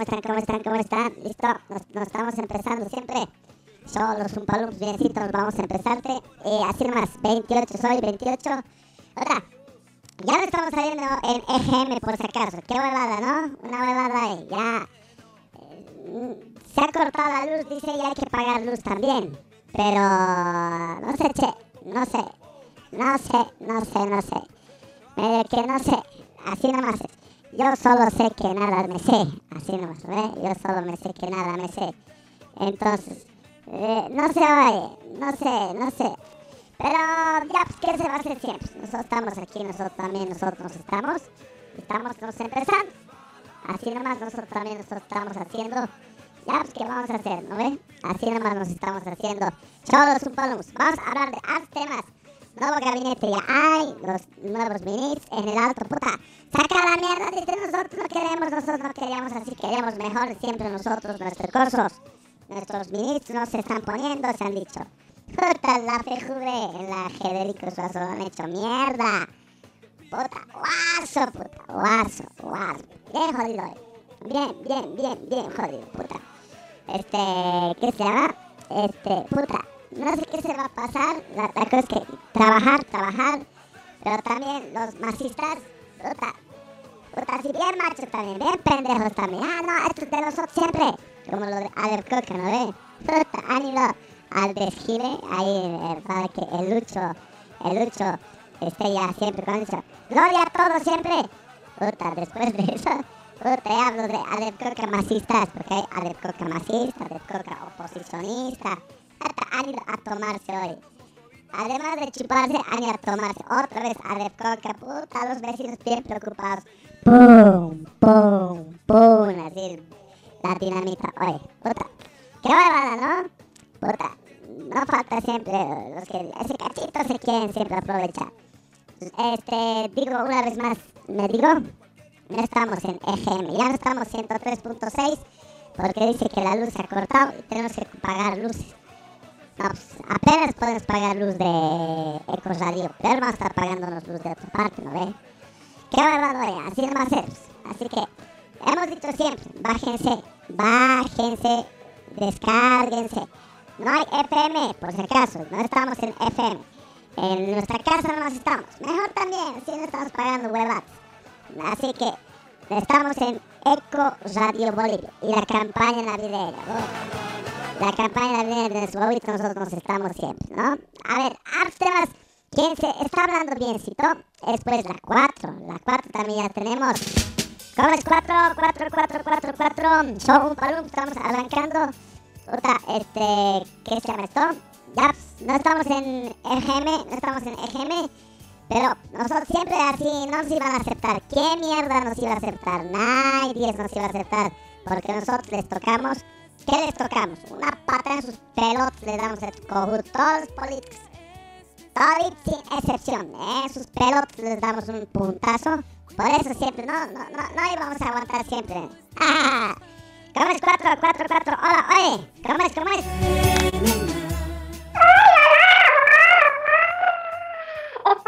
¿Cómo están? ¿Cómo están? ¿Cómo están? Listo, nos, nos estamos empezando siempre. Yo, los Umpalumps, biencitos, vamos a empezarte. Eh, así nomás, 28 soy, 28. Otra, ya no estamos saliendo en EGM por si acaso. Qué huevada, ¿no? Una huevada ahí, ya. Eh, se ha cortado la luz, dice, y hay que pagar luz también. Pero, no sé, che, no sé. No sé, no sé, no sé. Medio que no sé. Así nomás. Yo solo sé que nada me sé. Así nomás, ¿ve? Yo solo me sé que nada me sé. Entonces, eh, no sé, oye, no sé, no sé. Pero ya, pues, ¿qué se va a hacer siempre? Nosotros estamos aquí, nosotros también, nosotros estamos. Estamos nos empezando. Así nomás nosotros también nosotros estamos haciendo. Ya, pues, ¿qué vamos a hacer, no? Así nomás nos estamos haciendo. Todos un Vamos a hablar de altos temas. Nuevo gabinete, ya hay los nuevos minis en el alto, puta. Saca la mierda, dice nosotros no queremos, nosotros no queríamos, así queremos mejor siempre nosotros, nuestros cursos. Nuestros minis no se están poniendo, se han dicho. Puta, la Fejuve, la Federico Suazo han hecho mierda. Puta, guaso, puta, guaso, guaso. Bien jodido, eh. Bien, bien, bien, bien jodido, puta. Este, ¿qué se llama? Este, puta, no sé qué se va a pasar. La, la cosa es que trabajar, trabajar. Pero también los masistas, puta, puta, así bien machos también, bien pendejos también. Ah, no, esto es de nosotros siempre. Como lo de Aleph Coca, ¿no ve? Puta, han ido al desfile, ahí, para que el Lucho, el Lucho esté ya siempre con eso. Gloria a todos siempre. Puta, después de eso, puta, ya hablo de Aleph Coca masistas, porque hay Aleph Coca masista, Aleph Coca oposicionista. Han a tomarse hoy. Además de chuparse, han a tomarse otra vez Aleph Coca. Puta, los vecinos bien preocupados. ¡Pum! ¡Pum! ¡Pum! Así, la dinamita. Oye, puta, qué huevada, ¿no? Puta, no falta siempre los que ese cachito se quieren siempre aprovechar. Este, digo una vez más, me digo, no estamos en EGM, ya no estamos 103.6 porque dice que la luz se ha cortado y tenemos que pagar luces. Apenas podemos pagar luz de Ecos Radio, pero vamos a estar pagándonos luz de otra parte, ¿no ve? Qué bárbaro, así no va a ser. Así que hemos dicho siempre, bájense, bájense, descárguense. No hay FM, por si acaso, no estamos en FM. En nuestra casa no nos estamos. Mejor también, así no estamos pagando huevadas. Así que estamos en Eco Radio Bolivia y la campaña navideña. ¿no? La campaña navideña de favorito nosotros nos estamos siempre, ¿no? A ver, temas. ¿Quién se está hablando biencito? Es pues la 4. La 4 también ya tenemos. ¿Cómo es 4? 4, 4, 4, 4. Show, estamos arrancando. Puta, este, ¿qué se llama esto? Ya, no estamos en EGM, no estamos en EGM, pero nosotros siempre así no nos iban a aceptar. ¿Qué mierda nos iba a aceptar? Nadie nos iba a aceptar, porque nosotros les tocamos, ¿qué les tocamos? Una pata en sus pelotas les damos el cojudo, todos los políticos, todos sin excepción, ¿eh? En sus pelotas les damos un puntazo, por eso siempre, no, no, no, no íbamos a aguantar siempre. ¿Cómo es 4, 4, 4? Hola, oye, ¿cómo es,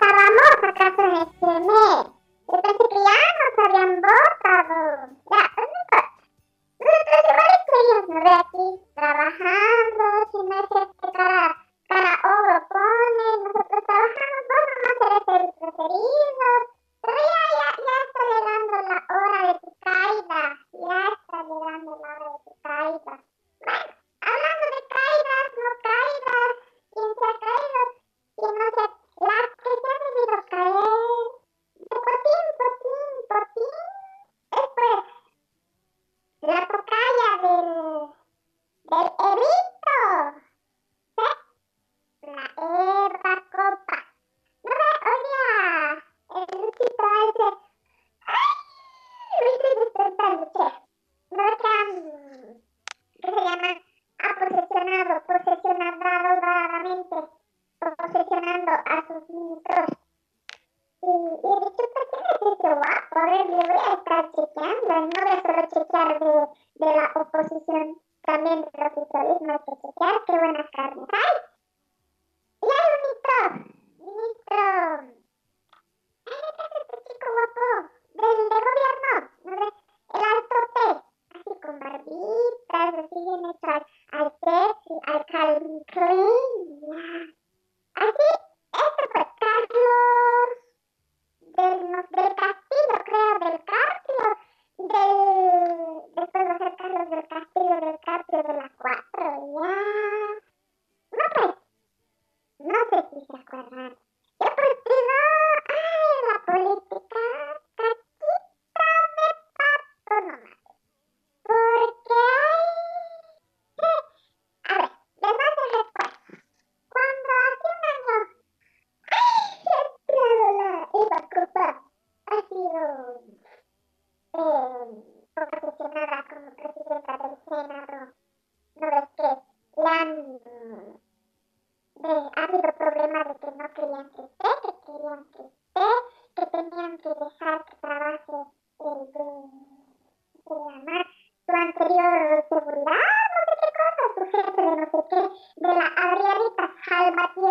estábamos a casa de Chile. Yo pensé que ya nos habían votado. Ya, pues no importa. Nosotros igual estuvimos de aquí trabajando, si no es que cara, cara oro pone, nosotros trabajamos, vos nomás eres el preferido. Pero ya, ya, ya está llegando la hora de tu caída. Ya está llegando la hora de tu caída. Bueno, hablando de caídas, no caídas, quien se ha caído, quien no se... Las que proprio perché per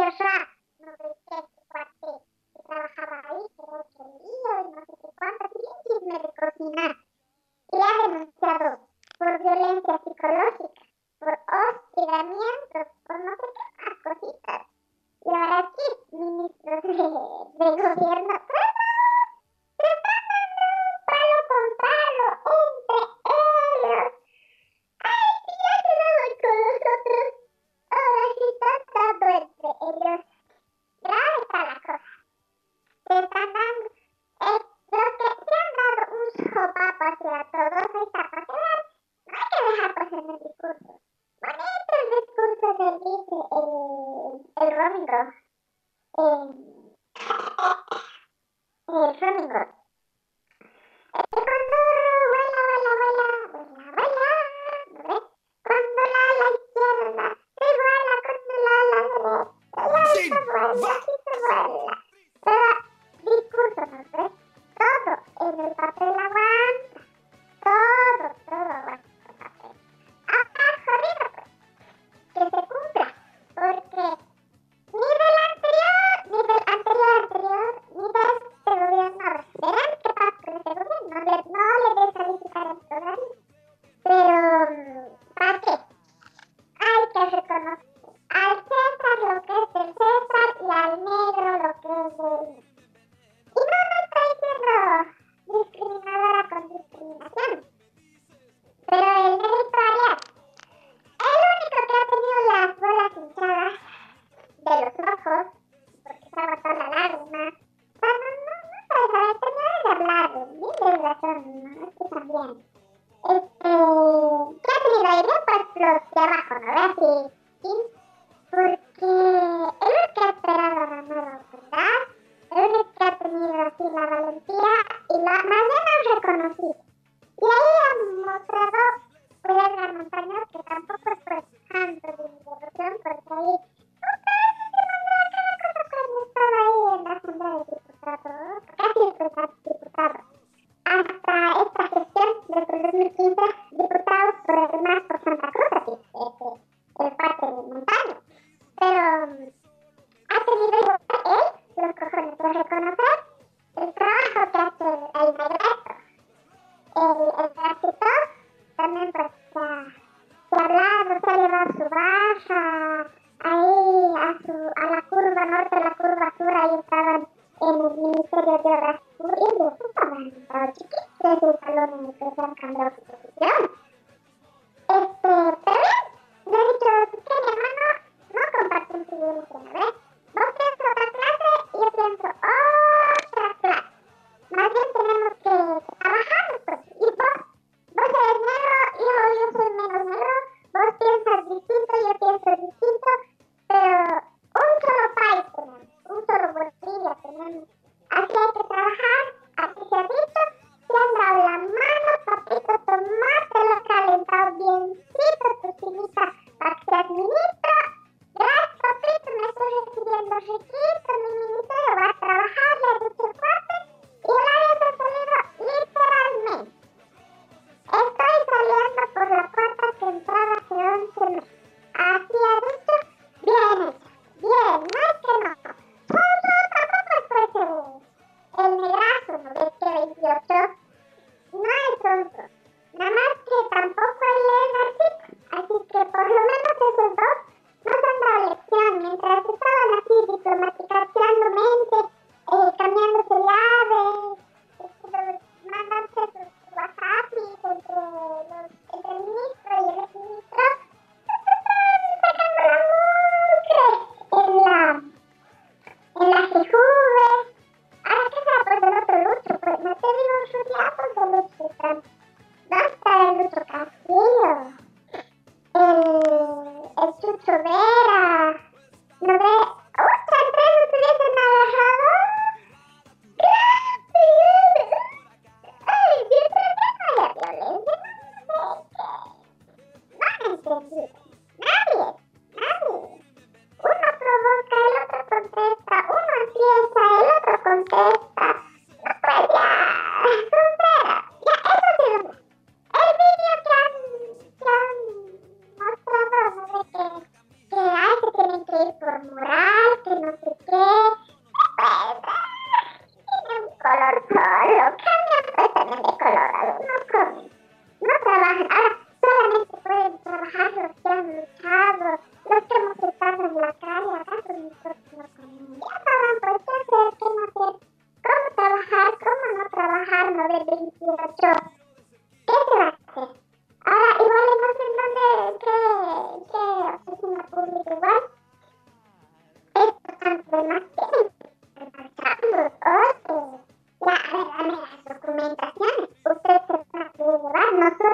conversar. bien. Este, creo que me iré por los de abajo, ¿no? Ver si, si, porque el único que ha esperado a Manolo Fernández, el que ha tenido así la valentía y la manera reconocida. Y ahí han mostrado pues Edgar Montaño, que tampoco fue tanto de mi devoción, porque ahí se mandó a cada cosa cuando estaba ahí en la Asamblea de Diputados, casi diputado hasta esta gestión desde el 2015 diputados por el MAS por Santa Cruz, aquí, este, el parque mm, de montaña. Pero ha tenido igual él los cojones reconocer el trabajo que hace el, el. El, el escritor también pues se ha, se ha hablado, se ha llevado su baja ahí a, su, a la curva norte, a la curva sur, ahí estaban en el Ministerio de Obras Públicas, estaban estaban chiquitos que se han cambiado su posición. Este, pero le he dicho, que mi hermano no ideología, ¿no ves? Vos piensas otra clase yo pienso otra clase. Más bien tenemos que trabajar nosotros. Y vos, vos eres negro, yo, yo soy menos negro, vos piensas distinto, yo pienso distinto, pero un solo país tenemos, solo Bolivia tenemos. Así hay que trabajar, así se ha dicho, se han dado la mano, papito, tomátelo calentado biencito, tu chinita, para que seas ministro. Gracias, papito, me estoy recibiendo riquito, mi ministerio va a trabajar, le he dicho y el área se ha salido literalmente. Estoy saliendo por la puerta que entraba hace 11 meses. Así ha dicho, bien hecha,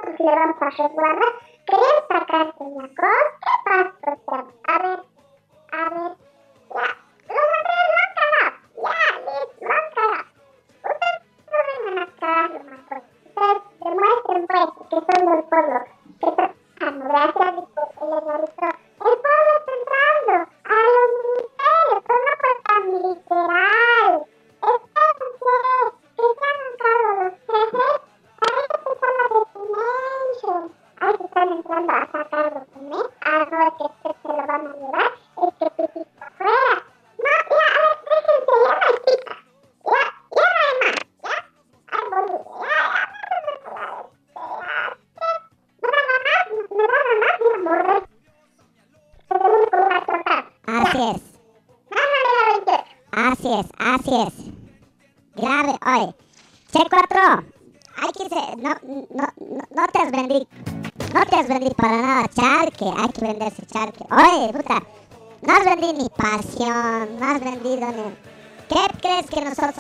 llevar, nosotros le vamos a resguardar. ¿Quieren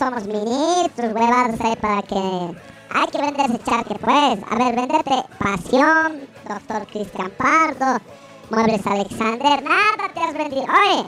somos ministros, huevados ahí para que... Hay que venderse charque, pues. A ver, vendete pasión, doctor Cristian Pardo, Muebles Alexander, nada te has vendido. Oye,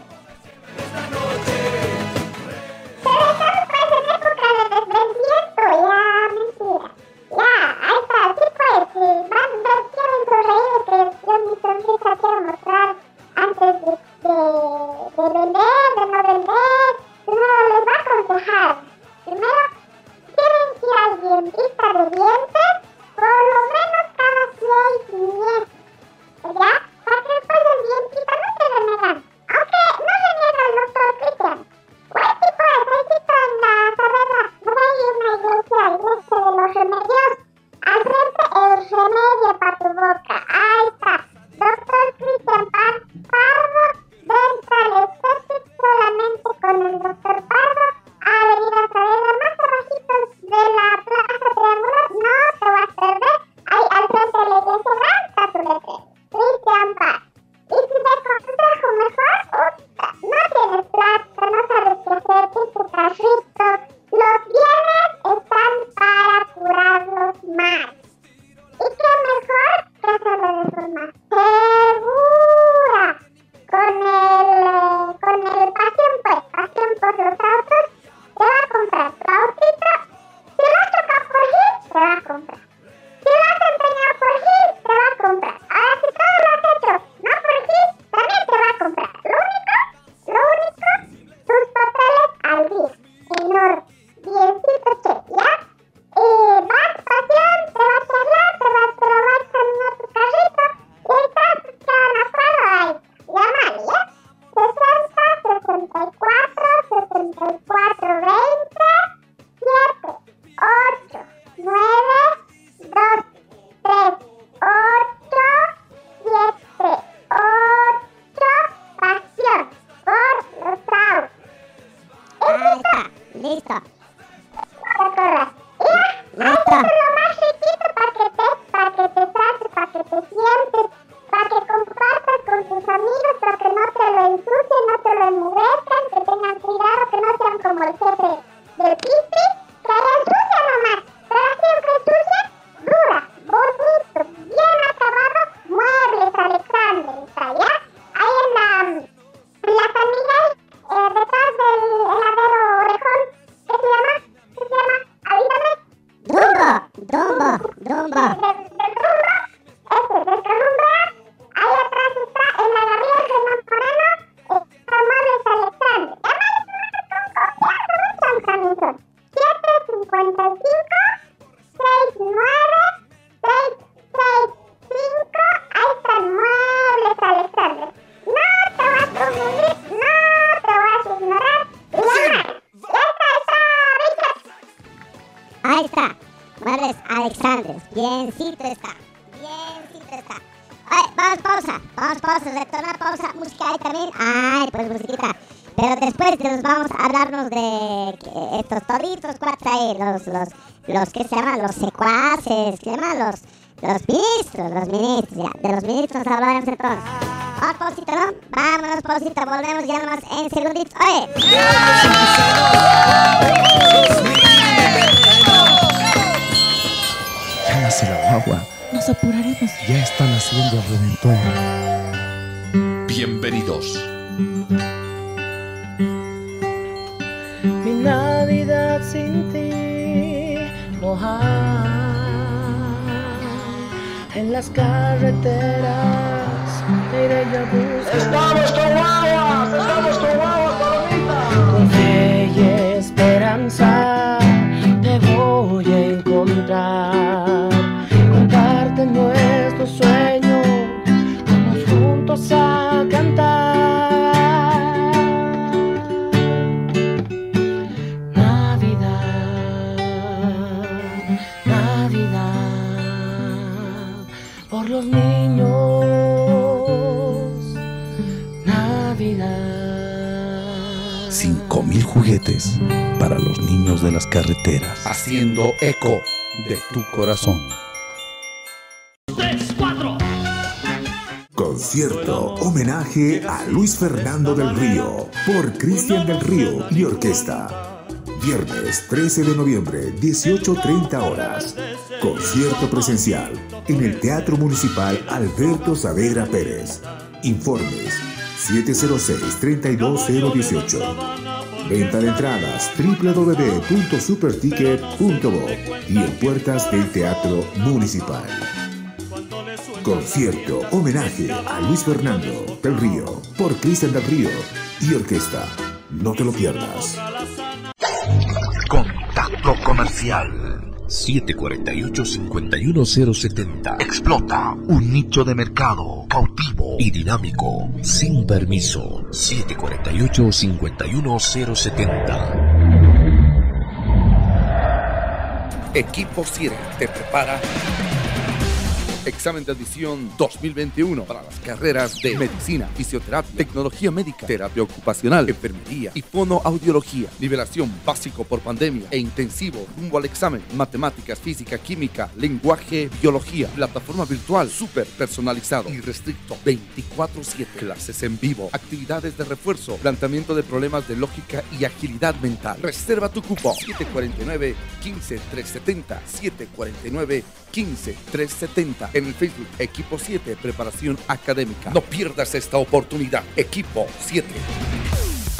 de estos toditos cuates ahí, los, los, los que se llaman los secuaces, se llaman los, los ministros, los ministros, ya, de los ministros hablaremos entonces. Vamos, pausita, ¿no? Vámonos, pausita, volvemos ya nomás en segunditos. ¡Oye! Ya nace la guagua. Nos apuraremos. Ya están haciendo el reventón. Bienvenidos las carreteras, iré yo buscar. Estamos con guaguas, estamos con guaguas, palomita. Con fe y esperanza te voy a encontrar. Comparte nuestro sueño, vamos juntos a cantar. juguetes para los niños de las carreteras. Haciendo eco de tu corazón. 3, 4. Concierto, homenaje a Luis Fernando del Río, por Cristian del Río y Orquesta. Viernes 13 de noviembre, 18.30 horas. Concierto presencial en el Teatro Municipal Alberto Savera Pérez. Informes 706-32018 Venta de entradas www.superticket.bo y en puertas del Teatro Municipal. Concierto homenaje a Luis Fernando del Río por Cristian del Río y Orquesta. No te lo pierdas. Contacto comercial 748-51070. Explota un nicho de mercado cautivo y dinámico, sin permiso. 748-51070. Equipo CIRE te prepara Examen de admisión 2021 para las carreras de medicina, fisioterapia, tecnología médica, terapia ocupacional, enfermería y fonoaudiología. Nivelación básico por pandemia e intensivo rumbo al examen. Matemáticas, física, química, lenguaje, biología. Plataforma virtual súper personalizado y restricto 24-7. Clases en vivo, actividades de refuerzo, planteamiento de problemas de lógica y agilidad mental. Reserva tu cupo 749 15 370 749 15 370 en el Facebook Equipo 7 Preparación Académica. No pierdas esta oportunidad. Equipo 7.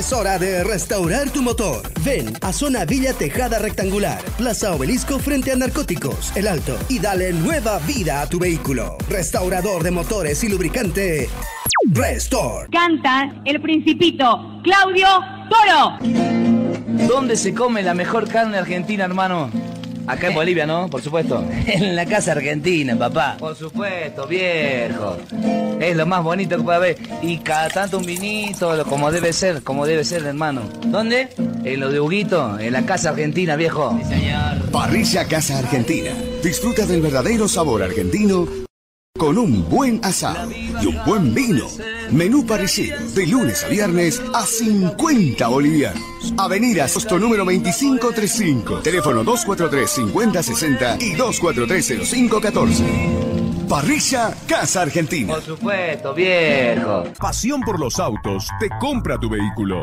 Es hora de restaurar tu motor. Ven a Zona Villa Tejada Rectangular, Plaza Obelisco frente a Narcóticos, El Alto, y dale nueva vida a tu vehículo. Restaurador de motores y lubricante. Restore. Canta el principito Claudio Toro. ¿Dónde se come la mejor carne argentina, hermano? Acá en Bolivia, ¿no? Por supuesto. En la casa argentina, papá. Por supuesto, viejo. Es lo más bonito que puede haber. Y cada tanto un vinito, como debe ser, como debe ser, hermano. ¿Dónde? En lo de Huguito, en la casa argentina, viejo. Sí, señor. Parrilla Casa Argentina. Disfruta del verdadero sabor argentino con un buen asado y un buen vino. Menú parrillero de lunes a viernes a 50 bolivianos. Avenida Sosto número 2535. Teléfono 243-5060 y 243-0514. Parrilla Casa Argentina. Por supuesto, viejo. Pasión por los autos te compra tu vehículo.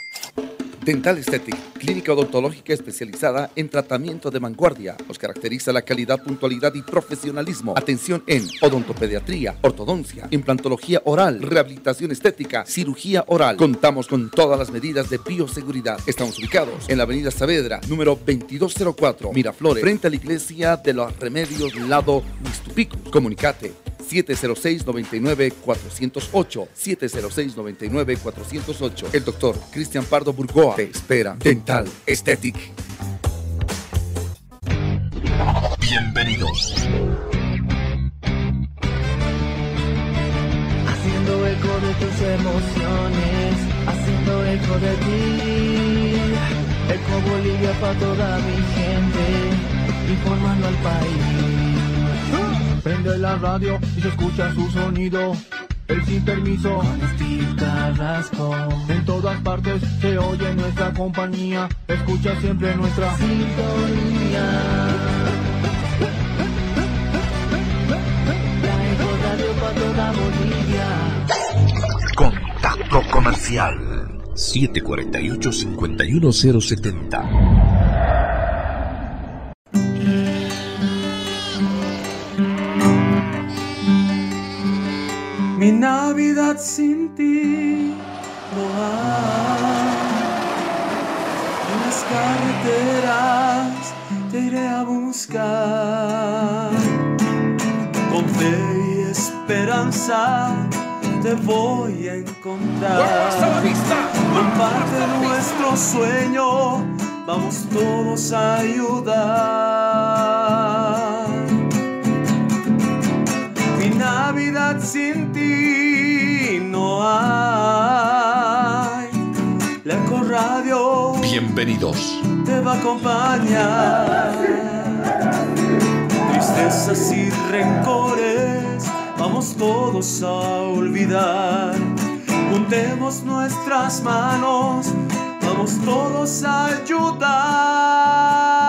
Dental Aesthetic, clínica odontológica especializada en tratamiento de vanguardia. Nos caracteriza la calidad, puntualidad y profesionalismo. Atención en odontopediatría, ortodoncia, implantología oral, rehabilitación estética, cirugía oral. Contamos con todas las medidas de bioseguridad. Estamos ubicados en la avenida Saavedra, número 2204, Miraflores, frente a la iglesia de los Remedios, lado Mixtupico. Comunicate 706-99-408. 706-99-408. El doctor Cristian Pardo Burgoa te espera. Dental Aesthetic. Bienvenidos. Haciendo eco de tus emociones, haciendo eco de ti. Eco Bolivia para toda mi gente, informando al país. Prende la radio y se escucha su sonido. El sin permiso con Steve Carrasco. En todas partes se oye nuestra compañía. Escucha siempre nuestra sintonía. Radio para toda Bolivia. Contacto comercial 748-51070. Mi Navidad sin ti no hay. En las carreteras te iré a buscar. Con fe y esperanza te voy a encontrar. ¡Fuerza a la vista! Comparte nuestro sueño, vamos todos a ayudar. Navidad sin ti no hay. La Eco Radio Bienvenidos. te va a acompañar. Tristezas y rencores, vamos todos a olvidar. Juntemos nuestras manos, vamos todos a ayudar.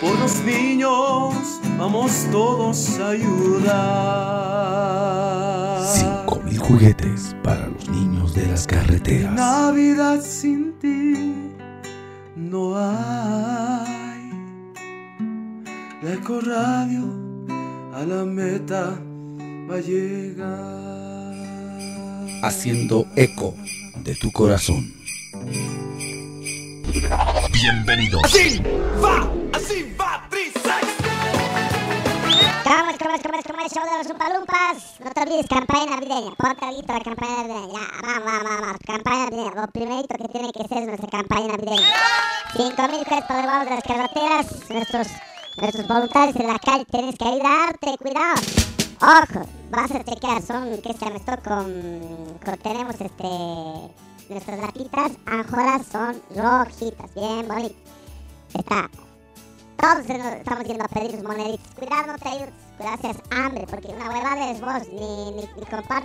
Por los niños vamos todos a ayudar. 5000 juguetes para los niños de las carreteras. Navidad sin ti no hay. La Eco Radio a la meta va a llegar. Haciendo eco de tu corazón. Bienvenidos. Así va, así va, Trisex. ¿Cómo es, cómo es, cómo es, cómo es? Show de los Umpalumpas. No te olvides, campaña navideña. Ponte algo la campaña navideña. Ya, vamos, vamos, vamos. Campaña navideña. Lo primerito que tiene que ser es nuestra campaña navideña. 5 mil pesos para los de las carreteras. Nuestros, nuestros voluntarios en la calle tienes que ayudarte. Cuidado. Ojo, vas a chequear. Son, ¿qué se llama esto? Con, con tenemos este... Nuestras latitas anjoras son rojitas. Bien bonito. Está todos estamos yendo a pedir sus moneditas. Cuidado, no te ayudes. Cuidado, hambre, porque una huevada eres vos, ni, ni, ni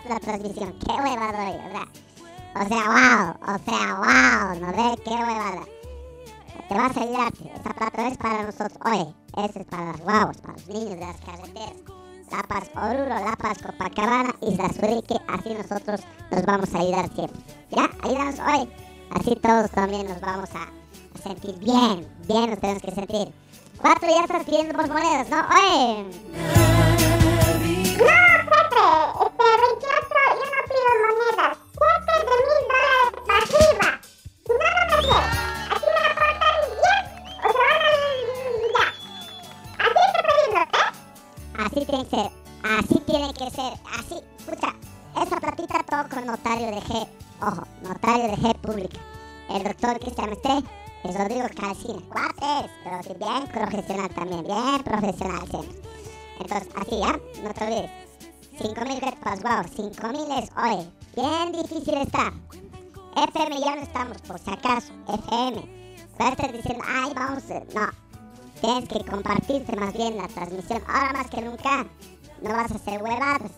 la transmisión. ¡Qué huevada, oye! O sea, o sea, wow, o sea, wow, ¿no ves? ¡Qué huevada! Te vas a ayudarte. Esa plata es para nosotros. Oye, ese es para los guavos, para los niños de las carreteras. La Paz Oruro, La Paz Copacabana, Isla Surique, así nosotros nos vamos a ayudar siempre. ¿Ya? Ayúdanos hoy. Así todos también nos vamos a, a sentir bien. Bien nos tenemos que sentir. Cuatro ya estás pidiendo por monedas, ¿no? Oye. No, este que ser. Así. Escucha, esa platita todo con notario de G. Ojo, notario de G pública. El doctor Cristian Mestre es Rodrigo Calcina. Cuates, pero sí, bien profesional también. Bien profesional siempre. Entonces, así ya, no te olvides. 5 mil pesos, wow, 5 mil es hoy. Bien difícil está. FM ya no estamos, por si acaso. FM. Estar diciendo, ay, vamos. eh, No. Tienes que compartirte más bien la transmisión. Ahora más que nunca, no vas a hacer huevadas.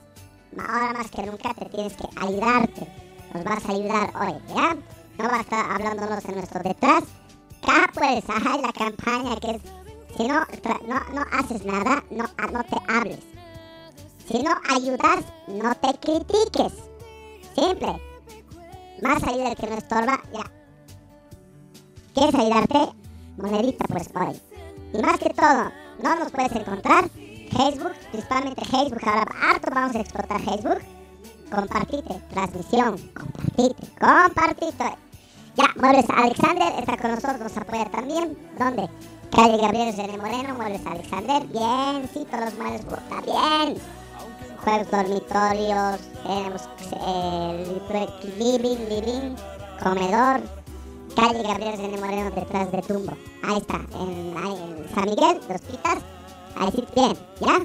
Ahora más que nunca te tienes que ayudarte. Nos vas a ayudar hoy, ¿ya? No vas a estar hablándonos en nuestro detrás. Acá pues, ajá, la campaña que es... Si no, no, no haces nada, no, ah, no te hables. Si no ayudas, no te critiques. Simple. Más ayuda que no estorba, ya. ¿Quieres ayudarte? Monedita pues hoy. Y más que todo, no nos puedes encontrar. Facebook, principalmente Facebook, ahora harto vamos a explotar Facebook. Compartite, transmisión, compartite, compartite. Ya, Muebles Alexander está con nosotros, nos apoya también. ¿Dónde? Calle Gabriel René Moreno, Muebles Alexander. Biencito los muebles, está bien. Juegos dormitorios, tenemos eh, living, living, comedor. Calle Gabriel René Moreno detrás de Tumbo. Ahí está, en, San Miguel, Dos Pitas. Ahí sí, bien, ¿ya?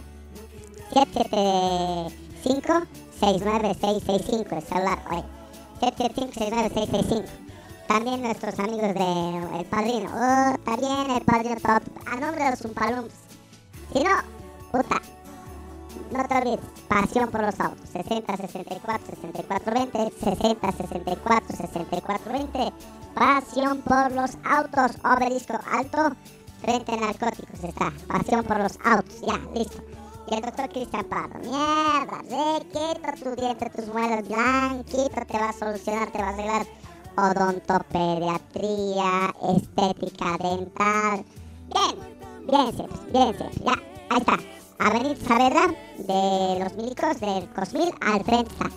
775-69665, el celular, oye. 775-69665. También nuestros amigos de El Padrino. Oh, bien El Padrino Top. A nombre de los Umpalumps. Si no, puta. No te olvides. Pasión por los autos. 60 64 64 20. 60 64 64 20. Pasión por los autos. Obelisco alto. Frente a narcóticos está. Pasión por los autos. Ya, listo. Y el doctor Cristian Prado. Mierda, requieto tu diente, tus muelas blanquito. Te va a solucionar, te va a arreglar odontopediatría, estética dental. Bien, bien, siempre, bien, siempre. Ya, ahí está. Avenida Saavedra de los milicos del Cosmil al frente está.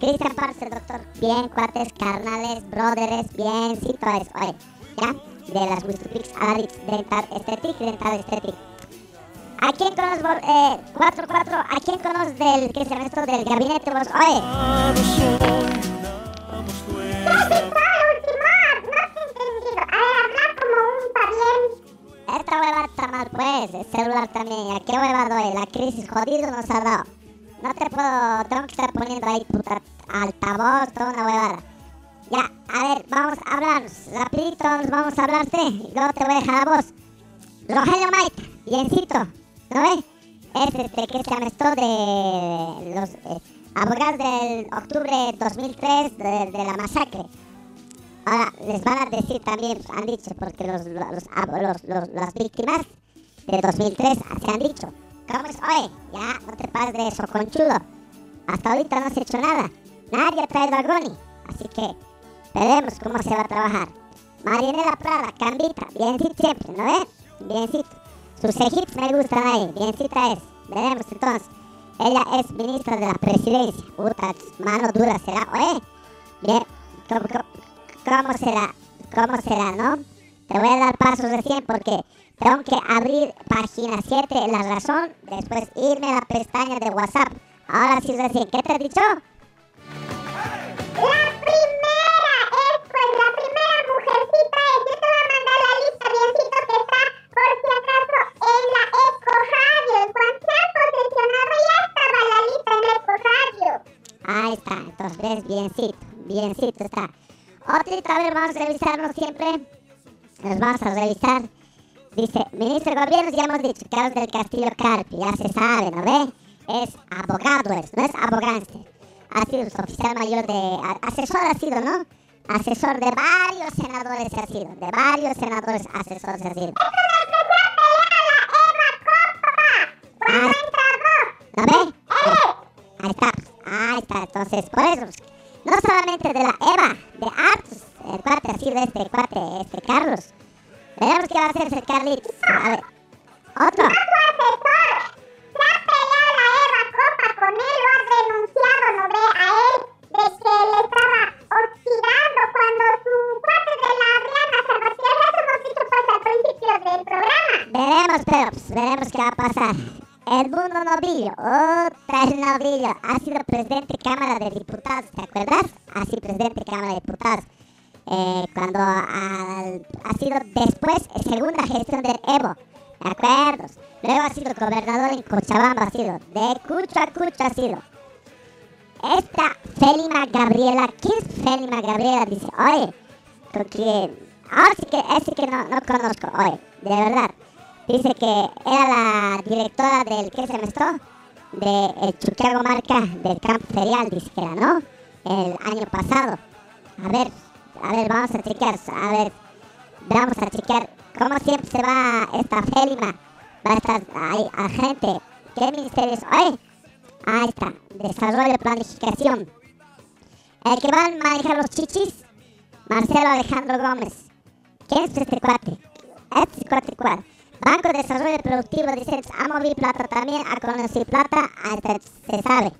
Cristian Parce, doctor. Bien, cuates, carnales, brothers, bien, eso. Oye, ya, de las Wistupix a la Ritz, dental estética, dental estética. ¿A quién conoces, eh, 4-4? ¿A quién conoces del, qué se llama esto, del gabinete, vos? Oye. Esta hueva está mal, pues. El celular también. ¿A qué hueva doy? La crisis jodido nos ha dado. No te puedo. Tengo que estar poniendo ahí puta altavoz, toda una huevada. Ya, a ver, vamos a hablarnos. Rapidito vamos a hablarte. Y luego te voy a dejar a vos. Rogelio Maita, biencito. ¿No ves? Es este que se esto de los eh, abogados del octubre 2003 de, la masacre. Ahora, les van a decir también, han dicho, porque los- los- los- las víctimas de 2003 se han dicho, ¿Cómo es? Oye, ya, no te pases de eso, conchudo. Hasta ahorita no has hecho nada. Nadie ha traído a Goni. Así que veremos cómo se va a trabajar. Marianela Prada, Cambita, biencito siempre, ¿no ves? Biencito. Sus cejitos me gustan ahí, biencita es. Veremos entonces. Ella es ministra de la presidencia. Puta, mano dura será. Oye, bien, ¿cómo, será? ¿Cómo será, no? Te voy a dar pasos recién porque tengo que abrir página 7, la razón, después irme a la pestaña de WhatsApp. Ahora sí recién, ¿qué te he dicho? La primera es, pues, la primera mujercita. Yo te voy a mandar la lista, biencito, que está, por si acaso, en la Eco Radio. Cuanto se ha posesionado, ya estaba la lista en la Eco Radio. Ahí está, entonces biencito, biencito está. Otrito, a ver, vamos a revisarlo siempre. Nos vamos a revisar. Dice, ministro de Gobierno, ya hemos dicho, Carlos del Castillo Carpi, ya se sabe, ¿no ve? Es abogado, es, no es abogánster. Ha sido su oficial mayor de... asesor ha sido, ¿no? Asesor de varios senadores ha sido, de varios senadores asesores ha sido. Ah, ¿No ve? Ahí está, ahí está, entonces, por eso, no solamente de la Eva, de Artus, el cuate ha sido este cuate, este Carlos. Veremos qué va a hacer ese Carlitos. A ver, otro. Se ha peleado la Eva Copa con él, lo ha denunciado, ¿no ve? A él, de que. Veremos, pero pues, veremos qué va a pasar. El mundo novillo, otra el novillo, ha sido presidente de Cámara de Diputados, ¿te acuerdas? Ha sido presidente de Cámara de Diputados. Eh, cuando ha sido después segunda gestión del Evo, ¿de acuerdo? Luego ha sido gobernador en Cochabamba, ha sido, de cucho a cucho ha sido. Esta Félima Gabriela, ¿quién es Gabriela? Dice, oye, porque ahora sí que, ese que no, no conozco, oye, de verdad. Dice que era la directora del, ¿qué se me esto? De el Chuquiago Marca del campo ferial, dice que era, ¿no? El año pasado. A ver, a ver, vamos a chequear, a ver, vamos a chequear cómo siempre se va esta Félima. Va a estar ahí, agente. ¿Qué ministerio es? Oye, ahí está, desarrollo y planificación. El que va a manejar los chichis, Marcelo Alejandro Gómez. ¿Quién es este cuate? Este cuate cuál. Banco de Desarrollo Productivo dice, ha movido plata también, a conocer plata, hasta se sabe.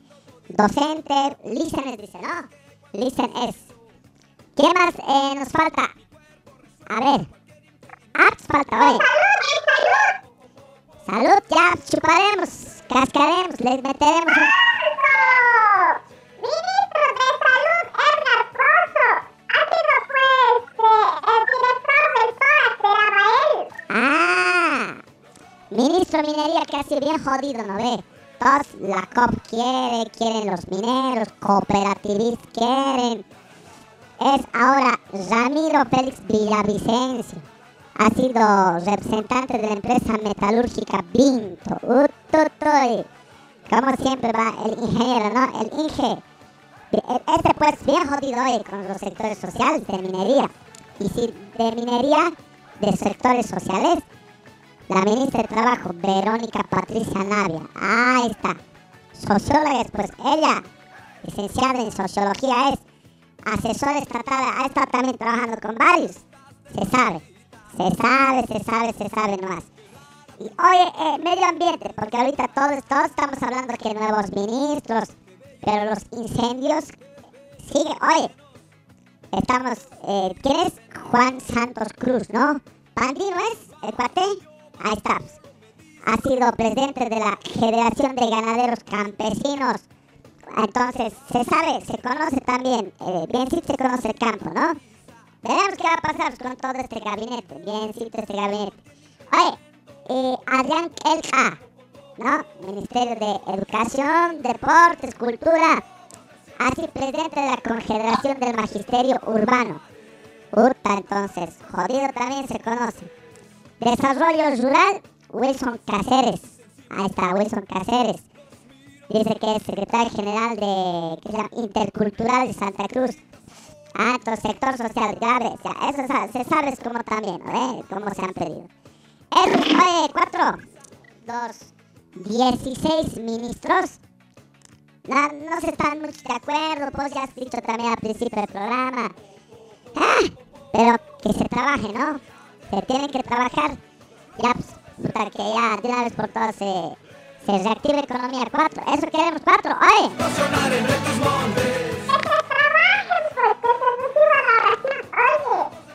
Docente, Listen dice, ¿no? Listen es. ¿Qué más eh, nos falta? A ver. Apps falta, oye. Salud, ya chuparemos, cascaremos, les meteremos. un- Ministro de Salud, Edgar Pozo, ha sido pues eh, el director del POA, esperaba él. Ah, ministro de Minería sido bien jodido, ¿no ve? Todos la COP quiere, quieren los mineros, cooperativistas quieren. Es ahora Ramiro Félix Villavicencio. Ha sido representante de la empresa metalúrgica Vinto. Ututoy. Como siempre va el ingeniero, ¿no? El Inge. Este pues bien jodido hoy con los sectores sociales de minería. Y si de minería, de sectores sociales, la ministra de Trabajo, Verónica Patricia Navia. Ahí está. Socióloga es, pues ella, licenciada en sociología, es asesora estatal, ha estado también trabajando con varios. Se sabe, se sabe, se sabe, se sabe nomás. Y oye, eh, medio ambiente, porque ahorita todos, todos estamos hablando que nuevos ministros, pero los incendios sigue, oye, estamos, eh, ¿quién es? Juan Santos Cruz, ¿no? Pandino es, el cuate, ahí está. Ha sido presidente de la Federación de Ganaderos Campesinos. Entonces, se sabe, se conoce también, eh, bien sí se conoce el campo, ¿no? Veremos qué va a pasar con todo este gabinete, bien sí este gabinete. Oye, eh, Adrián Elka, ¿no? Ministerio de Educación, Deportes, Cultura. Así presidente de la Confederación del Magisterio Urbano. Puta, entonces, jodido también se conoce. Desarrollo Rural, Wilson Cáceres. Ahí está, Wilson Cáceres. Dice que es secretario general de. Intercultural de Santa Cruz. Ah, entonces, sector social, grave. O sea, eso se sabe es como también. ¿Eh? Cómo se han pedido. Eso, oye, cuatro, dos, 16 ministros. No, no se están mucho de acuerdo, pues ya has dicho también al principio del programa. Ah, pero que se trabaje, ¿no? Se tiene que trabajar. Ya, pues, puta, que ya de una vez por todas se, se reactive la economía. Cuatro, eso queremos, cuatro, oye. Ya,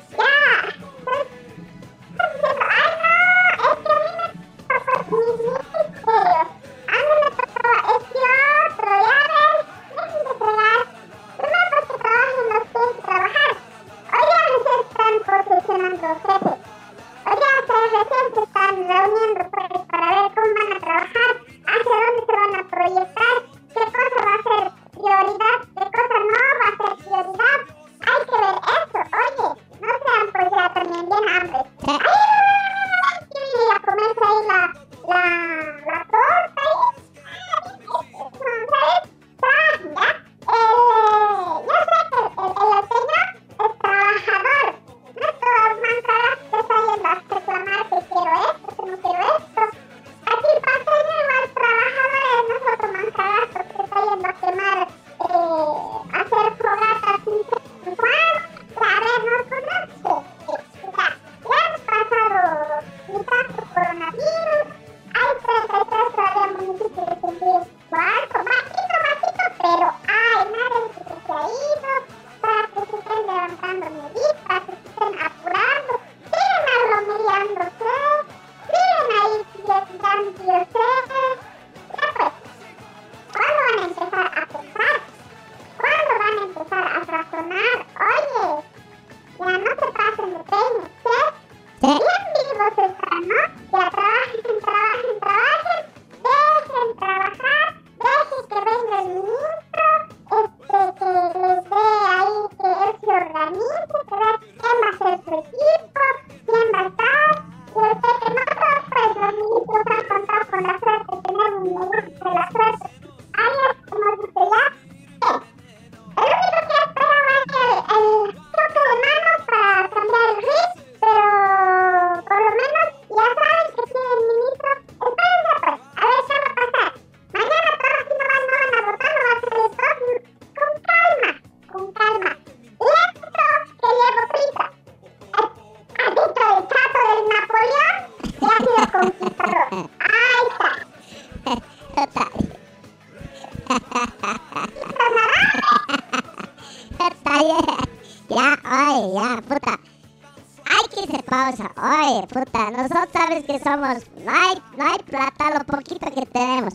puta, nosotros sabes que somos. No hay, no hay plata, lo poquito que tenemos.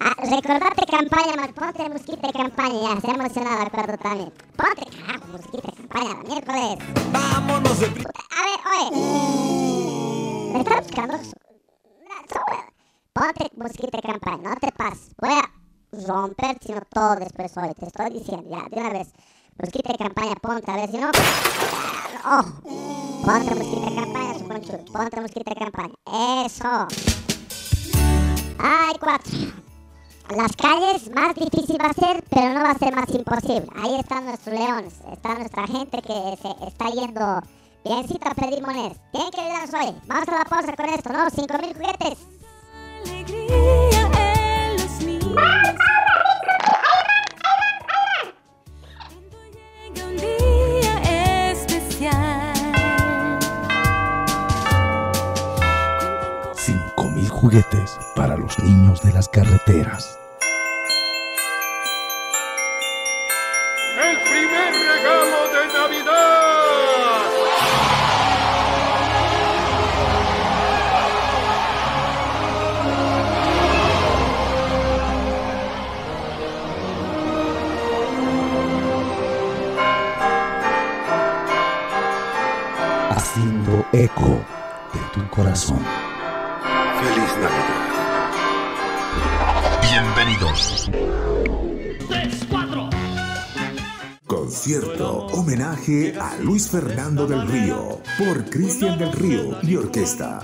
Ah, recordate campaña, man. Ponte musiquita de campaña ya. Se ha emocionado, acuerdo también. Ponte, carajo, musiquita de campaña, la miércoles. Vámonos de Puta, a ver, oye. Me está buscando. Ponte musiquita de campaña, no te pases. Voy a romper, sino todo después hoy. Te estoy diciendo, ya, de una vez. Musiquita de campaña, ponte, a ver si no. Oh. Ponte musiquita de campaña, Ponte musiquita de campaña. Eso. Hay cuatro. Las calles más difícil va a ser, pero no va a ser más imposible. Ahí están nuestros leones, está nuestra gente que se está yendo biencito a pedir monedas. Tienen que ayudarnos hoy. Vamos a la pausa con esto, ¿no? 5000 juguetes. un juguetes para los niños de las carreteras. ¡El primer regalo de Navidad! Haciendo eco de tu corazón. Feliz Navidad. Bienvenidos. Concierto homenaje a Luis Fernando del Río por Cristian del Río y Orquesta.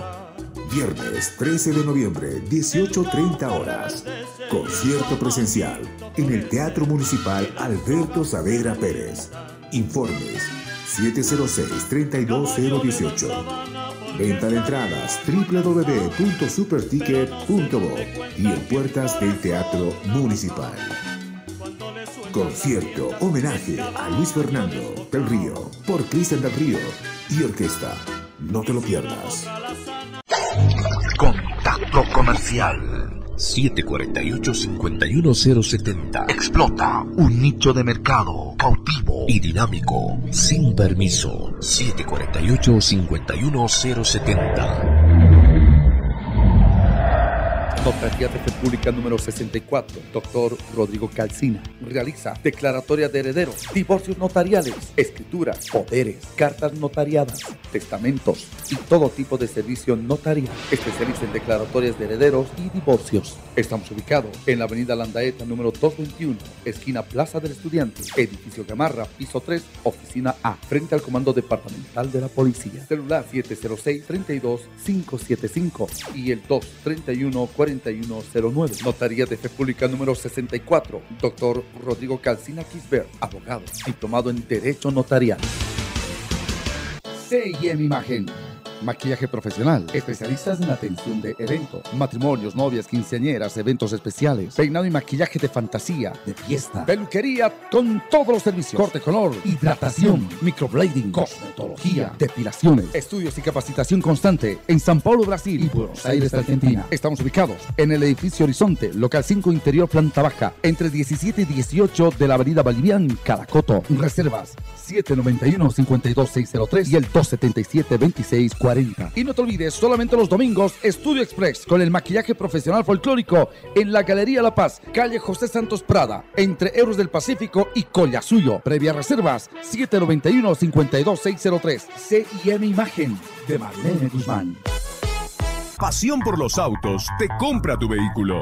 Viernes 13 de noviembre, 18.30 horas. Concierto presencial en el Teatro Municipal Alberto Saavedra Pérez. Informes 706-32018. Venta de entradas www.superticket.bo y en puertas del Teatro Municipal. Concierto homenaje a Luis Fernando del Río por Cristian del Río y Orquesta. No te lo pierdas. Contacto comercial 748-51070. Explota un nicho de mercado cautivo y dinámico sin permiso. 748-51070. Notaría de Fe Pública número 64, doctor Rodrigo Calcina. Realiza declaratoria de herederos, divorcios notariales, escrituras, poderes, cartas notariadas, testamentos y todo tipo de servicio notarial. Especialista en declaratorias de herederos y divorcios. Estamos ubicados en la avenida Landaeta número 221, esquina Plaza del Estudiante, edificio Gamarra, piso 3, oficina A, frente al Comando Departamental de la Policía. Celular 706-32-575 y el 231-4109. Notaría de Fe Pública número 64. Doctor Rodrigo Calcina Quisbert, abogado, diplomado en Derecho Notarial. CIM Imagen. Maquillaje profesional. Especialistas en atención de eventos, matrimonios, novias, quinceañeras, eventos especiales, peinado y maquillaje de fantasía, de fiesta, peluquería con todos los servicios, corte color, hidratación, microblading, cosmetología, depilaciones, estudios y capacitación constante en San Paulo, Brasil. Y Buenos Aires, Argentina. Estamos ubicados en el edificio Horizonte, local 5 interior, planta baja, entre 17 y 18 de la avenida Bolivian, Caracoto. Reservas 791-52603 y el 277-2640. Y no te olvides, solamente los domingos, Estudio Express con el maquillaje profesional folclórico en la Galería La Paz, calle José Santos Prada, entre Euros del Pacífico y Collasuyo. Previa reservas 791-52603. CIM Imagen de Marlene Guzmán. Pasión por los autos te compra tu vehículo.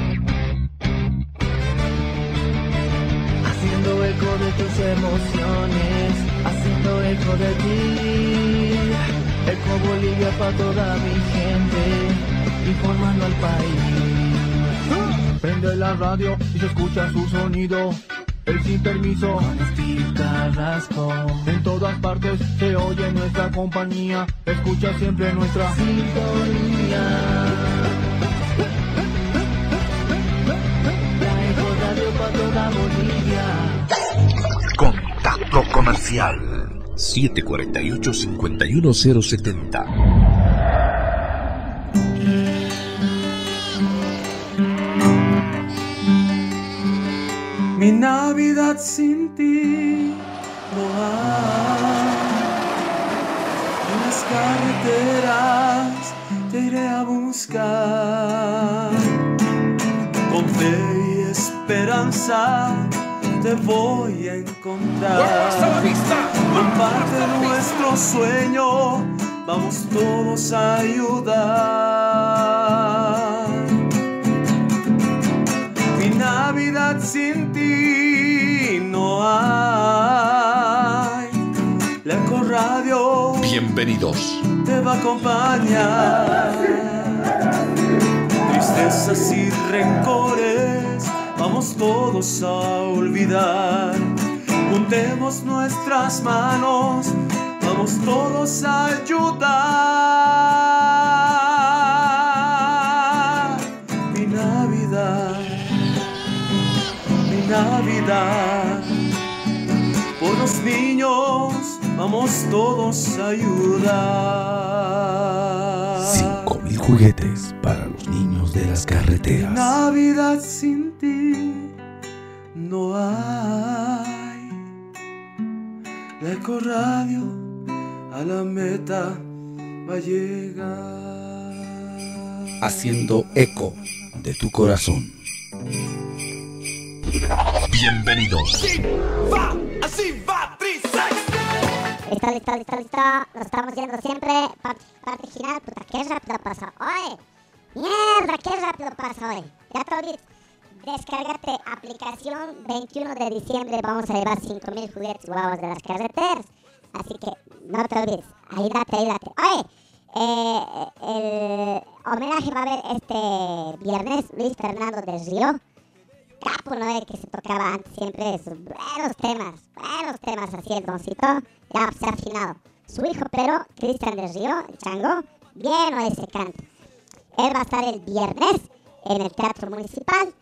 Eco de tus emociones, haciendo eco de ti. Eco Bolivia para toda mi gente, informando al país. Prende la radio y se escucha su sonido. El sin permiso, con Steve Carrasco. En todas partes se oye nuestra compañía. Escucha siempre nuestra sintonía. Comercial 748-51070. Mi Navidad sin ti no hay. En las carreteras te iré a buscar. Con fe y esperanza te voy a encontrar. Comparte nuestro sueño, vamos todos a ayudar. Mi Navidad sin ti no hay. La Eco Radio Bienvenidos. te va a acompañar. Tristezas y rencores, vamos todos a olvidar. Juntemos nuestras manos, vamos todos a ayudar. Mi Navidad, mi Navidad, por los niños, vamos todos a ayudar. 5000 juguetes para los de las carreteras. Navidad sin ti no hay. La Eco Radio a la meta va a llegar. Haciendo eco de tu corazón. Bienvenidos. Va, así va. Listo, listo, listo, listo. Nos estamos yendo siempre. Parte, parte final. Puta, qué rápido pasa hoy. Mierda, qué rápido pasa hoy. Ya te olvides. descárgate aplicación 21 de diciembre. Vamos a llevar 5000 juguetes guavos de las carreteras. Así que no te olvides. Ahí date, ahí date. Oye, eh, el homenaje va a haber este viernes Luis Fernando del Río. Capo, ¿no? El que se tocaba antes siempre esos buenos temas, buenos temas así el doncito. Ya se ha afinado. Su hijo, pero Cristian del Río, el chango, bien o ese canto. Él va a estar el viernes en el Teatro Municipal.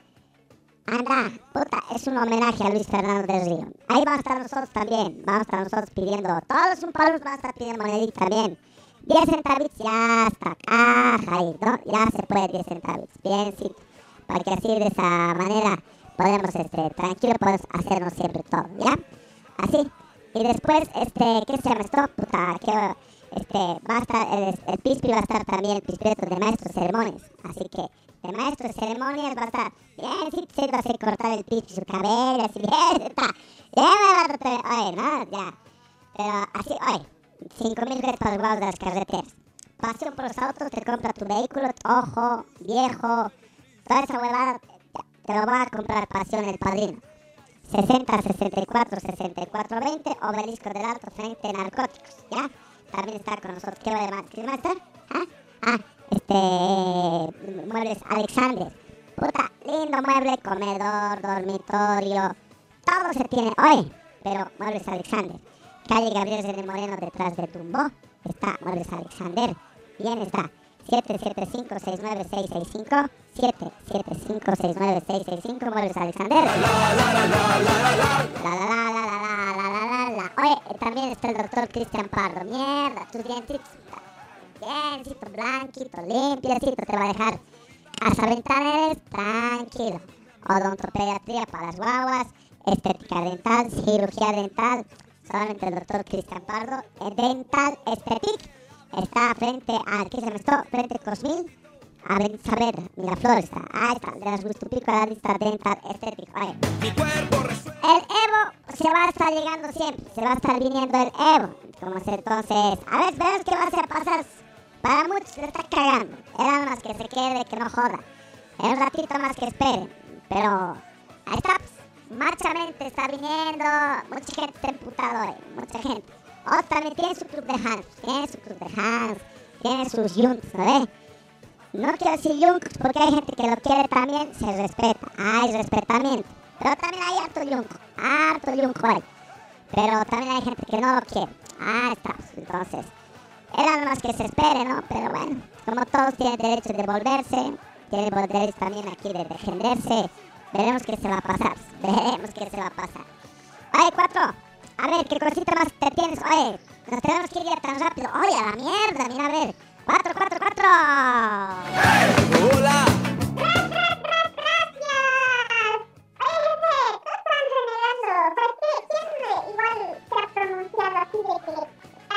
Anda, puta, es un homenaje a Luis Fernando del Río. Ahí vamos a estar nosotros también. Vamos a estar nosotros pidiendo, todos los palos van a estar pidiendo moneditas también. 10 centavitos ya está, caja ahí, ¿no? Ya se puede 10 centavitos, biencito. Para que así de esa manera podemos, este, tranquilo, podemos hacernos siempre todo, ¿ya? Así. Y después, este, ¿qué se llama esto? Puta, que, este, va a estar, el, el Pispi va a estar también, el Pispieto de maestros de ceremonias. Así que, de maestro de ceremonias va a estar, bien, sí, se va a cortar el Pispi su cabello, así, bien, está, ya va a oye, no, ya. Pero así, oye, 5 mil para los guavos de las carreteras. Pasión por los autos, te compra tu vehículo, ojo, viejo, toda esa huevada, te lo va a comprar Pasión el Padrino. 60 64 64 20 Obelisco del Alto frente a narcóticos, ¿ya? también está con nosotros. ¿Qué más? ¿Qué más ¿Ah? este. Muebles Alexander. Puta, lindo mueble, comedor, dormitorio. Todo se tiene hoy, pero Muebles Alexander. Calle Gabriel de Moreno detrás de Tumbó. Está Muebles Alexander. Bien está. 775-69665 775-69665 Muebles Alexander. la, la, la, la, la. la, la, la Oye, también está el doctor Cristian Pardo. Mierda, tus dientitos. Biencito, blanquito, limpiecito. Te va a dejar. Casa Ventaneres, tranquilo. Odontopediatría para las guaguas. Estética dental, cirugía dental. Solamente el doctor Cristian Pardo. eh, Dental Aesthetic. Está frente al, ¿qué se me está? Frente Cosmil. A ver, saber, Miraflores está. Ahí está, de las Gustupico a la lista Dental Aesthetic. Oye. El Evo se va a estar llegando siempre. Se va a estar viniendo el Evo. Como se entonces. A ver, verás qué va a pasar. Para muchos le está cagando. Era más que se quede, que no joda. Es un ratito más que esperen. Pero ahí está. pues, Marchamente está viniendo. Mucha gente está emputadora. Mucha gente. Otros también tienen su club de Hans. Tienen su club de Hans. Tienen sus yunks, ¿no ves? No quiero decir yunks porque hay gente que lo quiere también. Se respeta. Hay respetamiento. Pero también hay harto yunco. Harto yunco hay. Pero también hay gente que no lo quiere. Ah, está. Entonces, eran más que se espere, ¿no? Pero bueno, como todos tienen derecho de volverse, tienen derecho también aquí de defenderse, veremos qué se va a pasar. Veremos qué se va a pasar. Oye, cuatro, a ver, ¿qué cosita más te tienes? Oye, nos tenemos que ir ya tan rápido. Oye, a la mierda, mira, a ver. 444. ¡Hey! ¡Hola! Gracias, gracias. Oye, ¿Por qué siempre igual se ha pronunciado así de que...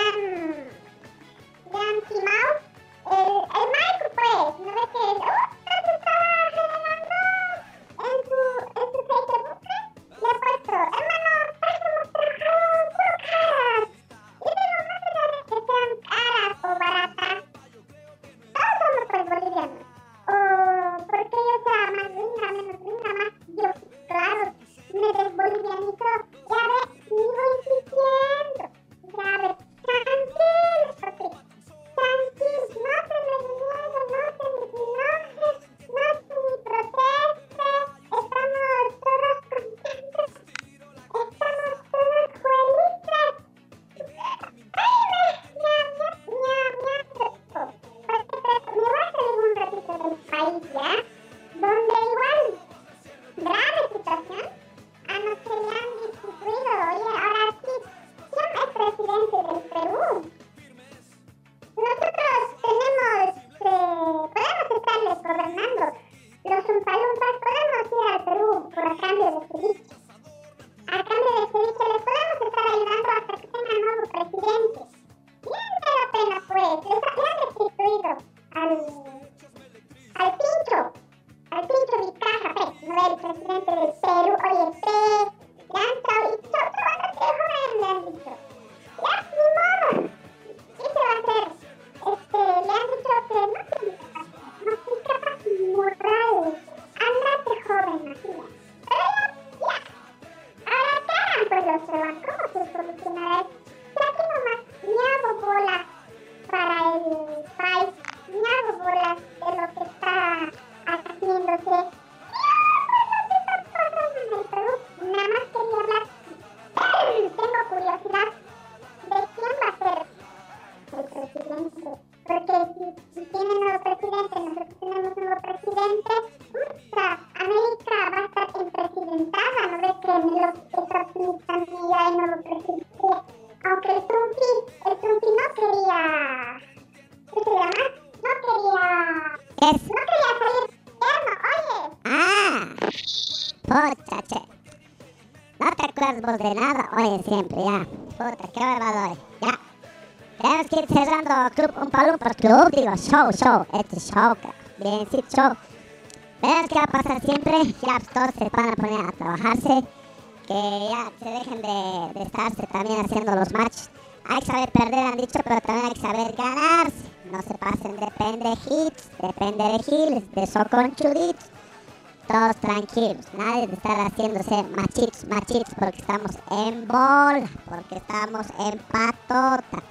Um, Nancy Mouse? El, pues, ¿no ves que... ¡Uh! Estaba renegando en su, en su Facebook. ¿eh? Le he puesto... que nosotros tengamos un nuevo presidente, Usta, América va a estar impresidentada, no ves que los esos también ya hay nuevo presidente, aunque el Trumpi, el Trumpi no quería, ¿qué se llama? No quería, es... no quería salir del gobierno, oye. Ah, puta, che. No te acuerdas de nada, oye, siempre, ya. Puta, qué barbado. Que cerrando Club Un Palumpa Club, digo, show, show. Este es show, bien, sí, show. Verás qué va a pasar siempre, ya todos se van a poner a trabajarse, que ya se dejen de, de estarse también haciendo los matches. Hay que saber perder, han dicho, pero también hay que saber ganarse. No se pasen de pendejitos, de pendejiles, de soconchuditos. Todos tranquilos, nadie de estar haciéndose machitos, machitos, porque estamos en bola, porque estamos en patota.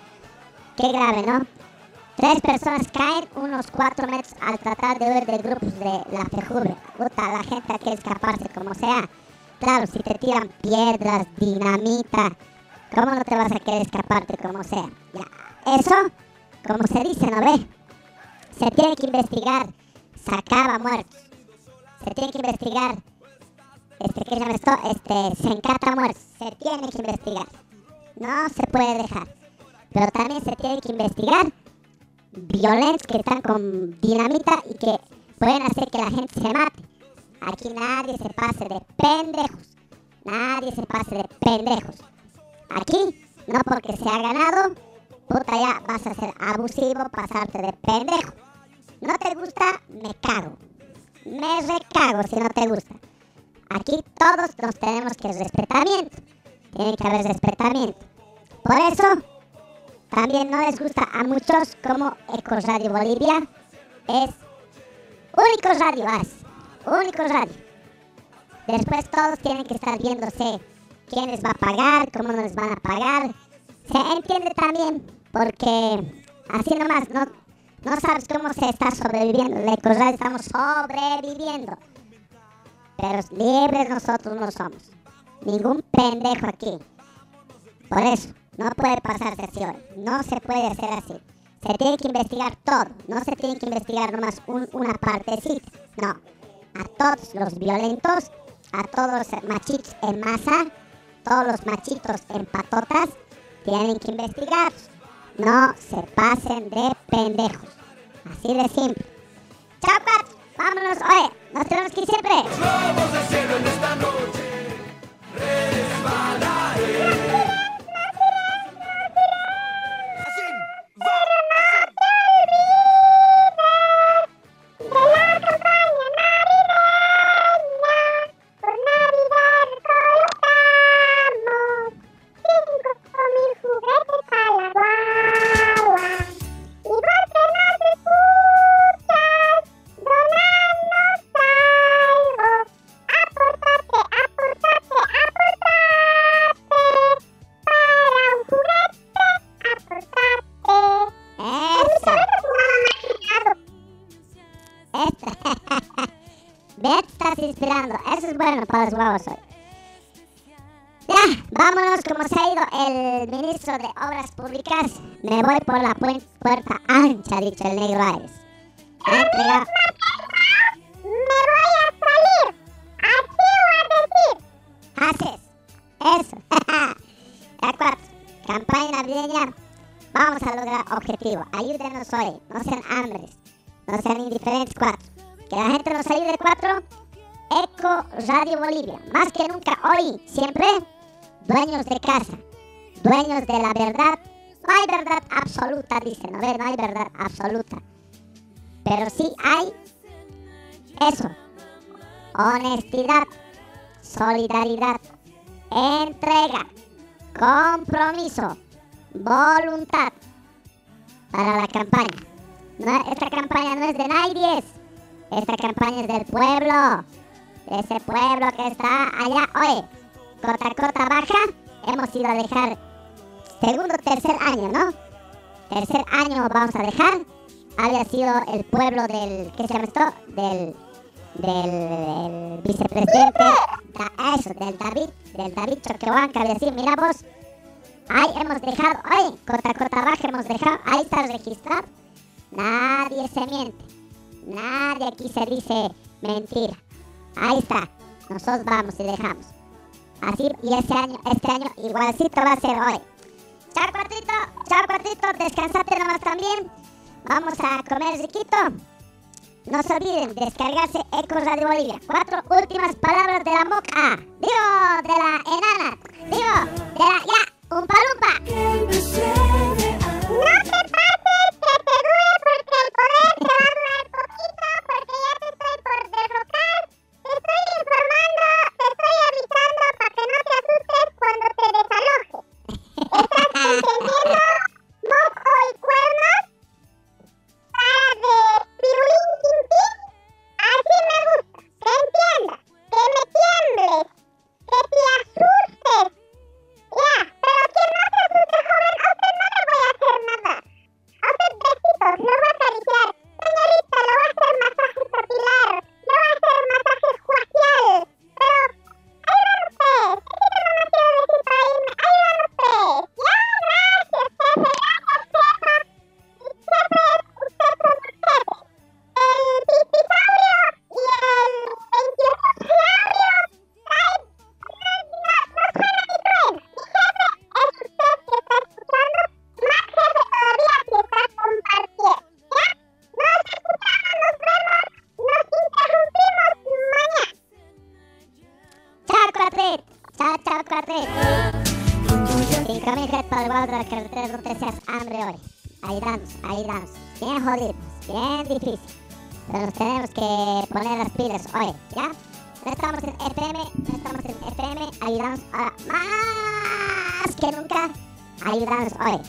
Qué grave, ¿no? Tres personas caen unos cuatro metros al tratar de huir de grupos de la fejubre. Puta, la gente quiere escaparse como sea. Claro, si te tiran piedras, dinamita, ¿cómo no te vas a querer escaparte como sea? Eso, como se dice, ¿no ve? Se tiene que investigar, sacaba muertos. Se tiene que investigar, este, ¿qué llama esto? Este, se encata muertos. Se tiene que investigar. No se puede dejar. Pero también se tiene que investigar violentos que están con dinamita y que pueden hacer que la gente se mate. Aquí nadie se pase de pendejos. Nadie se pase de pendejos. Aquí, no porque se ha ganado, puta ya vas a ser abusivo, pasarte de pendejo. No te gusta, me cago. Me recago si no te gusta. Aquí todos nos tenemos que respetamiento. Tiene que haber respetamiento. Por eso, también no les gusta a muchos como Eco Radio Bolivia. Es único radio, es único radio. Después todos tienen que estar viéndose quién les va a pagar, cómo no les van a pagar. Se entiende también porque así nomás no, no sabes cómo se está sobreviviendo. En Eco Radio estamos sobreviviendo. Pero libres nosotros no somos. Ningún pendejo aquí. Por eso, no puede pasarse así hoy. No se puede hacer así. Se tiene que investigar todo. No se tiene que investigar nomás un- una partecita. No. A todos los violentos, a todos los machitos en masa, todos los machitos en patotas, tienen que investigar. No se pasen de pendejos. Así de simple. Chao, cuatro. Vámonos. Oye, nos tenemos que ir siempre. Globos del cielo en esta noche los huevos hoy. Ya, vámonos como se ha ido el ministro de Obras Públicas. Me voy por la puen- puerta ancha, ha dicho el negro Ares. Me voy a salir. Así voy a decir. Haces. Eso. ya cuatro. Campaña navideña. Vamos a lograr objetivo. Ayúdenos hoy. No sean hambres. No sean indiferentes cuatro. Que la gente nos ayude cuatro. Eco Radio Bolivia. Más que nunca hoy. Siempre. Dueños de casa. Dueños de la verdad. No hay verdad absoluta, dicen. No, no hay verdad absoluta. Pero sí hay eso. Honestidad. Solidaridad. Entrega. Compromiso. Voluntad. Para la campaña. Esta campaña no es de nadie. Esta campaña es del pueblo. De ese pueblo que está allá. Oye, Cota Cota Baja. Hemos ido a dejar segundo, tercer año, ¿no? Tercer año vamos a dejar. Había sido el pueblo del. ¿Qué se llama esto? Del. Del vicepresidente. Da- eso, del David. Del David Choquehuanca. Había sido, mira vos. Ahí hemos dejado. Oye, Cota Cota Baja hemos dejado. Ahí está registrado. Nadie se miente. Nadie aquí se dice mentira. Ahí está. Nosotros vamos y dejamos. Así, y este año, este año igualcito va a ser hoy. Chao, cuatrito. Chao, cuatrito. Descansate nomás también. Vamos a comer riquito. No se olviden descargarse Eco Radio Bolivia. Cuatro últimas palabras de la moca. Digo, de la enana. Digo, de la ya, un palumpa. No te pases, te pegúe porque el poder te va a durar poquito porque ya te estoy por derrocar estoy informando, te estoy avisando para que no te Oye,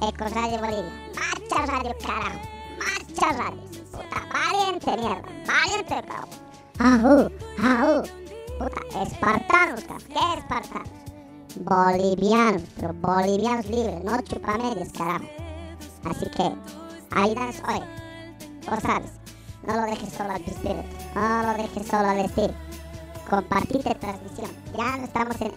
Ecoradio Bolivia, marcha radio, carajo, marcha radio, puta, valiente mierda, valiente cabrón. Ajú, ajú, puta, espartanos, cabrón, ¿qué espartanos? Bolivianos, pero bolivianos libres, no chupamedias, carajo. Así que, ahí das, oye, vos sabes, no lo dejes solo al espíritu, no lo dejes solo al estilo. Compartite transmisión, ya no estamos en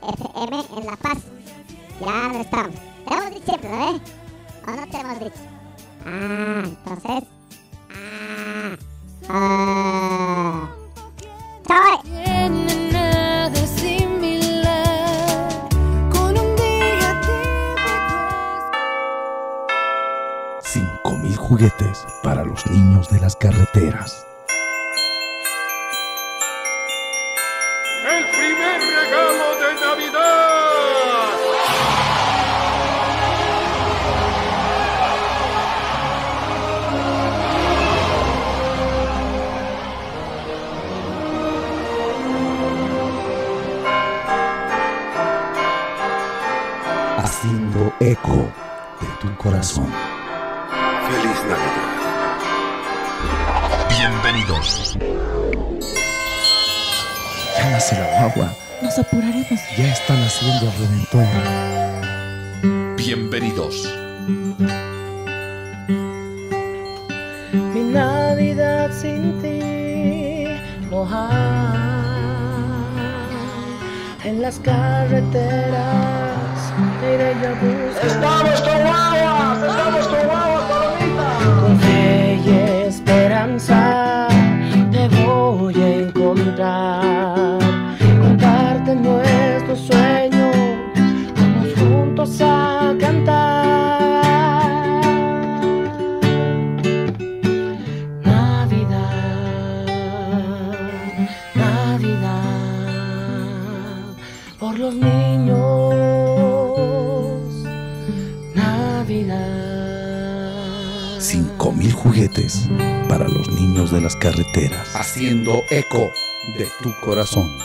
there. tu corazón.